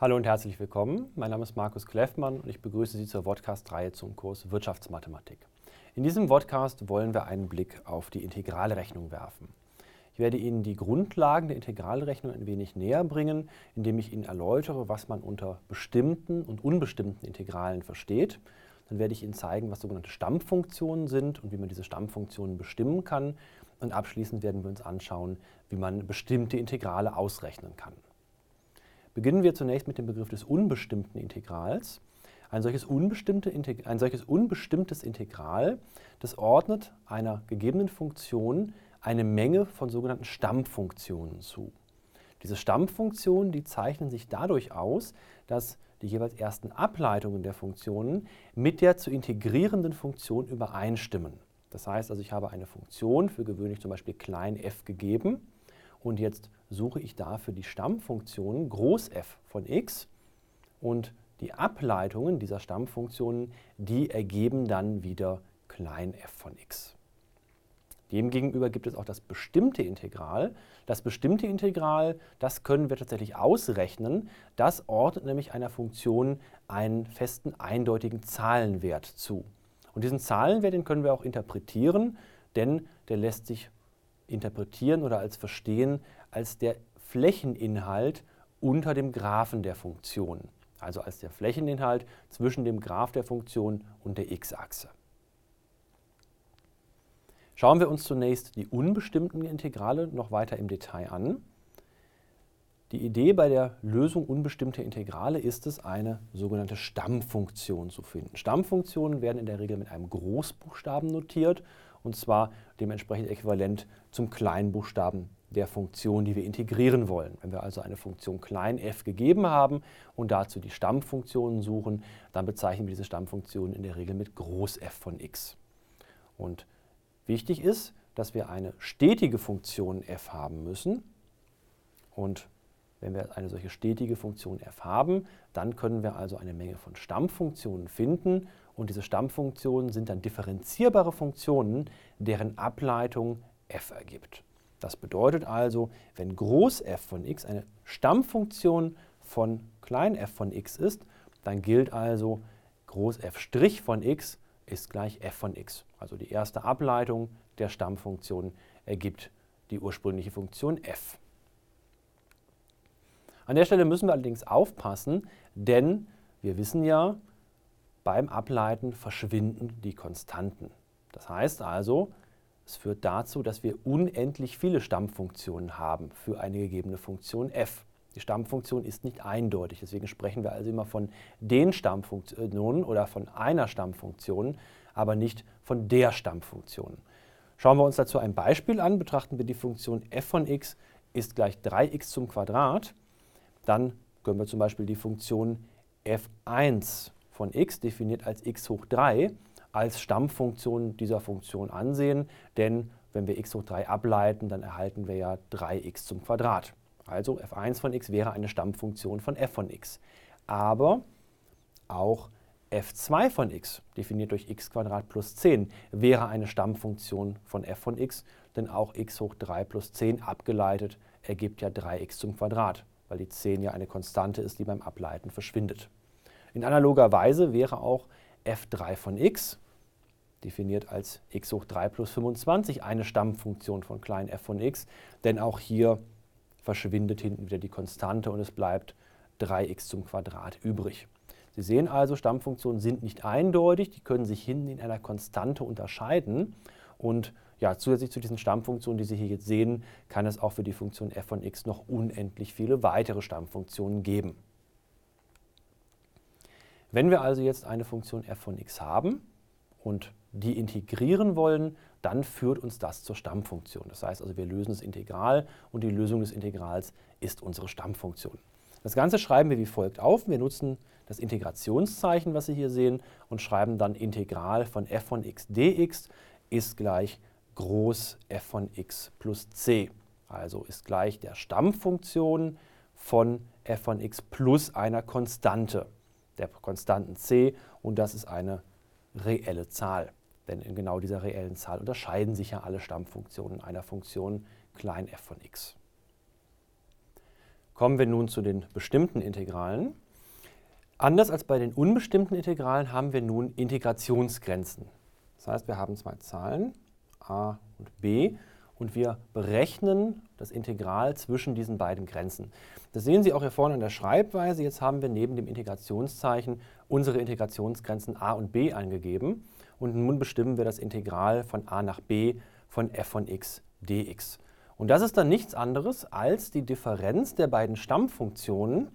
Hallo und herzlich willkommen. Mein Name ist Markus Kleffmann und ich begrüße Sie zur Podcast-Reihe zum Kurs Wirtschaftsmathematik. In diesem Podcast wollen wir einen Blick auf die Integralrechnung werfen. Ich werde Ihnen die Grundlagen der Integralrechnung ein wenig näher bringen, indem ich Ihnen erläutere, was man unter bestimmten und unbestimmten Integralen versteht. Dann werde ich Ihnen zeigen, was sogenannte Stammfunktionen sind und wie man diese Stammfunktionen bestimmen kann. Und abschließend werden wir uns anschauen, wie man bestimmte Integrale ausrechnen kann. Beginnen wir zunächst mit dem Begriff des unbestimmten Integrals. Ein solches, unbestimmte, ein solches unbestimmtes Integral, das ordnet einer gegebenen Funktion eine Menge von sogenannten Stammfunktionen zu. Diese Stammfunktionen, die zeichnen sich dadurch aus, dass die jeweils ersten Ableitungen der Funktionen mit der zu integrierenden Funktion übereinstimmen. Das heißt also, ich habe eine Funktion für gewöhnlich zum Beispiel klein f gegeben und jetzt suche ich dafür die Stammfunktionen groß f von x und die Ableitungen dieser Stammfunktionen, die ergeben dann wieder klein f von x. Demgegenüber gibt es auch das bestimmte Integral. Das bestimmte Integral, das können wir tatsächlich ausrechnen. Das ordnet nämlich einer Funktion einen festen, eindeutigen Zahlenwert zu. Und diesen Zahlenwert, den können wir auch interpretieren, denn der lässt sich interpretieren oder als verstehen als der Flächeninhalt unter dem Graphen der Funktion, also als der Flächeninhalt zwischen dem Graph der Funktion und der x-Achse. Schauen wir uns zunächst die unbestimmten Integrale noch weiter im Detail an. Die Idee bei der Lösung unbestimmter Integrale ist es, eine sogenannte Stammfunktion zu finden. Stammfunktionen werden in der Regel mit einem Großbuchstaben notiert und zwar dementsprechend äquivalent zum Kleinbuchstaben der Funktion, die wir integrieren wollen. Wenn wir also eine Funktion klein f gegeben haben und dazu die Stammfunktionen suchen, dann bezeichnen wir diese Stammfunktion in der Regel mit Groß f von x. Und wichtig ist, dass wir eine stetige Funktion f haben müssen. Und wenn wir eine solche stetige Funktion f haben, dann können wir also eine Menge von Stammfunktionen finden und diese Stammfunktionen sind dann differenzierbare Funktionen, deren Ableitung f ergibt. Das bedeutet also, wenn groß f von x eine Stammfunktion von klein f von x ist, dann gilt also groß f' von x ist gleich f von x. Also die erste Ableitung der Stammfunktion ergibt die ursprüngliche Funktion f. An der Stelle müssen wir allerdings aufpassen, denn wir wissen ja, beim Ableiten verschwinden die Konstanten. Das heißt also, es führt dazu, dass wir unendlich viele Stammfunktionen haben für eine gegebene Funktion f. Die Stammfunktion ist nicht eindeutig, deswegen sprechen wir also immer von den Stammfunktionen oder von einer Stammfunktion, aber nicht von der Stammfunktion. Schauen wir uns dazu ein Beispiel an, betrachten wir die Funktion f von x ist gleich 3x zum Quadrat, dann können wir zum Beispiel die Funktion f1 von x, definiert als x hoch 3, als Stammfunktion dieser Funktion ansehen, denn wenn wir x hoch 3 ableiten, dann erhalten wir ja 3x zum Quadrat. Also f1 von x wäre eine Stammfunktion von f von x. Aber auch f2 von x, definiert durch x plus 10, wäre eine Stammfunktion von f von x, denn auch x hoch 3 plus 10 abgeleitet ergibt ja 3x zum Quadrat, weil die 10 ja eine Konstante ist, die beim Ableiten verschwindet. In analoger Weise wäre auch f3 von x, definiert als x hoch 3 plus 25, eine Stammfunktion von klein f von x, denn auch hier verschwindet hinten wieder die Konstante und es bleibt 3x zum Quadrat übrig. Sie sehen also, Stammfunktionen sind nicht eindeutig, die können sich hinten in einer Konstante unterscheiden. Und ja, zusätzlich zu diesen Stammfunktionen, die Sie hier jetzt sehen, kann es auch für die Funktion f von x noch unendlich viele weitere Stammfunktionen geben. Wenn wir also jetzt eine Funktion f von x haben und die integrieren wollen, dann führt uns das zur Stammfunktion. Das heißt also, wir lösen das Integral und die Lösung des Integrals ist unsere Stammfunktion. Das Ganze schreiben wir wie folgt auf. Wir nutzen das Integrationszeichen, was Sie hier sehen, und schreiben dann Integral von f von x dx ist gleich groß f von x plus c. Also ist gleich der Stammfunktion von f von x plus einer Konstante der Konstanten c und das ist eine reelle Zahl. Denn in genau dieser reellen Zahl unterscheiden sich ja alle Stammfunktionen einer Funktion klein f von x. Kommen wir nun zu den bestimmten Integralen. Anders als bei den unbestimmten Integralen haben wir nun Integrationsgrenzen. Das heißt, wir haben zwei Zahlen, a und b, und wir berechnen das Integral zwischen diesen beiden Grenzen. Das sehen Sie auch hier vorne an der Schreibweise. Jetzt haben wir neben dem Integrationszeichen unsere Integrationsgrenzen a und b eingegeben. Und nun bestimmen wir das Integral von a nach b von f von x dx. Und das ist dann nichts anderes als die Differenz der beiden Stammfunktionen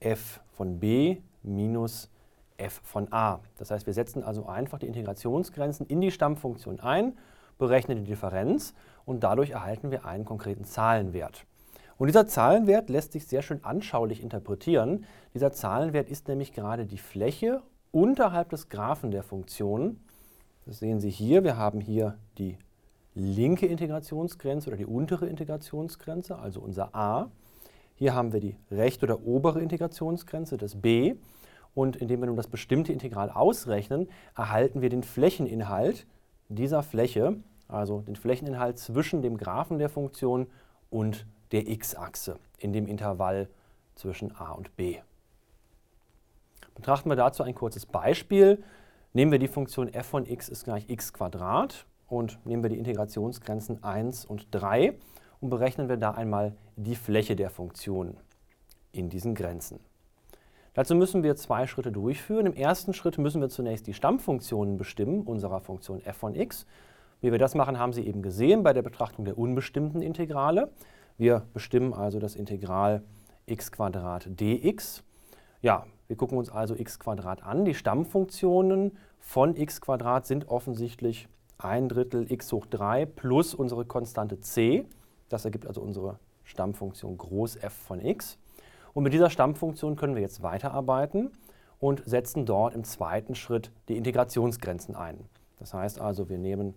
f von b minus f von a. Das heißt, wir setzen also einfach die Integrationsgrenzen in die Stammfunktion ein, berechnen die Differenz und dadurch erhalten wir einen konkreten Zahlenwert. Und dieser Zahlenwert lässt sich sehr schön anschaulich interpretieren. Dieser Zahlenwert ist nämlich gerade die Fläche unterhalb des Graphen der Funktion. Das sehen Sie hier. Wir haben hier die linke Integrationsgrenze oder die untere Integrationsgrenze, also unser a. Hier haben wir die rechte oder obere Integrationsgrenze, das b. Und indem wir nun das bestimmte Integral ausrechnen, erhalten wir den Flächeninhalt dieser Fläche, also den Flächeninhalt zwischen dem Graphen der Funktion und der x-Achse in dem Intervall zwischen a und b. Betrachten wir dazu ein kurzes Beispiel. Nehmen wir die Funktion f von x ist gleich x und nehmen wir die Integrationsgrenzen 1 und 3 und berechnen wir da einmal die Fläche der Funktion in diesen Grenzen. Dazu müssen wir zwei Schritte durchführen. Im ersten Schritt müssen wir zunächst die Stammfunktionen bestimmen unserer Funktion f von x. Wie wir das machen, haben Sie eben gesehen bei der Betrachtung der unbestimmten Integrale. Wir bestimmen also das Integral x dx. Ja, wir gucken uns also x an. Die Stammfunktionen von x sind offensichtlich 1 Drittel x hoch 3 plus unsere Konstante c. Das ergibt also unsere Stammfunktion groß f von x. Und mit dieser Stammfunktion können wir jetzt weiterarbeiten und setzen dort im zweiten Schritt die Integrationsgrenzen ein. Das heißt also, wir nehmen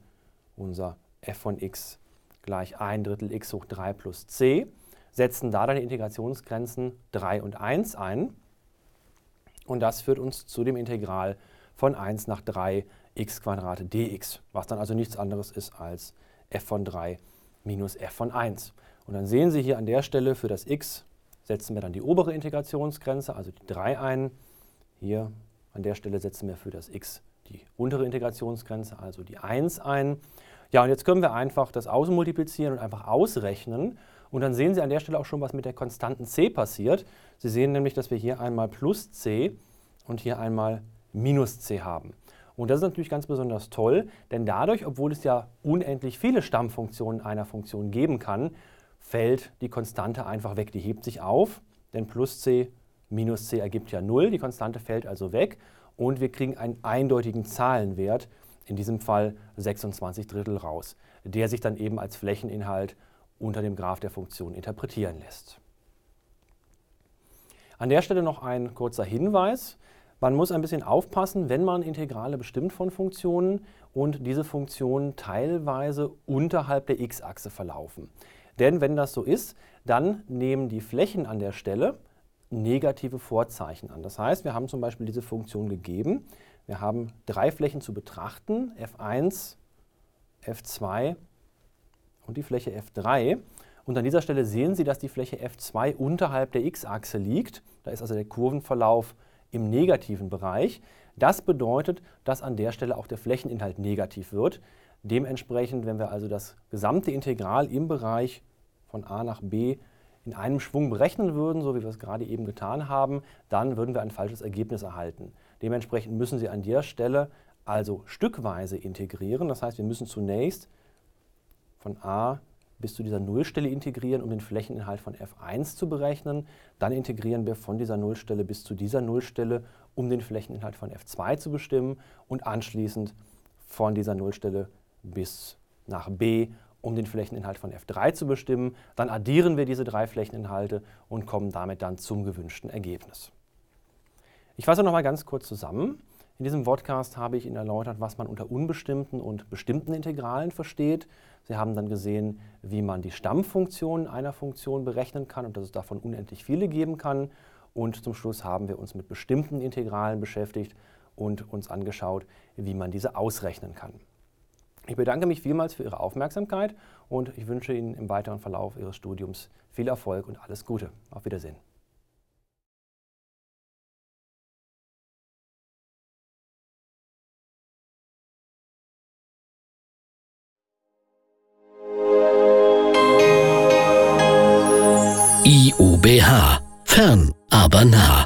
unser f von x gleich 1 Drittel x hoch 3 plus c, setzen da dann die Integrationsgrenzen 3 und 1 ein und das führt uns zu dem Integral von 1 nach 3 x dx, was dann also nichts anderes ist als f von 3 minus f von 1. Und dann sehen Sie hier an der Stelle für das x setzen wir dann die obere Integrationsgrenze, also die 3 ein. Hier an der Stelle setzen wir für das x die untere Integrationsgrenze, also die 1 ein. Ja, und jetzt können wir einfach das ausmultiplizieren und einfach ausrechnen. Und dann sehen Sie an der Stelle auch schon, was mit der konstanten c passiert. Sie sehen nämlich, dass wir hier einmal plus c und hier einmal minus c haben. Und das ist natürlich ganz besonders toll, denn dadurch, obwohl es ja unendlich viele Stammfunktionen einer Funktion geben kann, fällt die Konstante einfach weg. Die hebt sich auf, denn plus c minus c ergibt ja 0. Die Konstante fällt also weg und wir kriegen einen eindeutigen Zahlenwert, in diesem Fall 26 Drittel raus, der sich dann eben als Flächeninhalt unter dem Graph der Funktion interpretieren lässt. An der Stelle noch ein kurzer Hinweis. Man muss ein bisschen aufpassen, wenn man Integrale bestimmt von Funktionen und diese Funktionen teilweise unterhalb der x-Achse verlaufen. Denn wenn das so ist, dann nehmen die Flächen an der Stelle negative Vorzeichen an. Das heißt, wir haben zum Beispiel diese Funktion gegeben. Wir haben drei Flächen zu betrachten, f1, f2 und die Fläche f3. Und an dieser Stelle sehen Sie, dass die Fläche f2 unterhalb der x-Achse liegt. Da ist also der Kurvenverlauf im negativen Bereich. Das bedeutet, dass an der Stelle auch der Flächeninhalt negativ wird. Dementsprechend, wenn wir also das gesamte Integral im Bereich von a nach b in einem Schwung berechnen würden, so wie wir es gerade eben getan haben, dann würden wir ein falsches Ergebnis erhalten. Dementsprechend müssen Sie an der Stelle also stückweise integrieren. Das heißt, wir müssen zunächst von a bis zu dieser Nullstelle integrieren, um den Flächeninhalt von f1 zu berechnen. Dann integrieren wir von dieser Nullstelle bis zu dieser Nullstelle, um den Flächeninhalt von f2 zu bestimmen und anschließend von dieser Nullstelle bis nach b, um den Flächeninhalt von f3 zu bestimmen. Dann addieren wir diese drei Flächeninhalte und kommen damit dann zum gewünschten Ergebnis. Ich fasse noch mal ganz kurz zusammen. In diesem Podcast habe ich Ihnen erläutert, was man unter unbestimmten und bestimmten Integralen versteht. Sie haben dann gesehen, wie man die Stammfunktion einer Funktion berechnen kann und dass es davon unendlich viele geben kann. Und zum Schluss haben wir uns mit bestimmten Integralen beschäftigt und uns angeschaut, wie man diese ausrechnen kann. Ich bedanke mich vielmals für Ihre Aufmerksamkeit und ich wünsche Ihnen im weiteren Verlauf Ihres Studiums viel Erfolg und alles Gute. Auf Wiedersehen. IUBH. Fern, aber nah.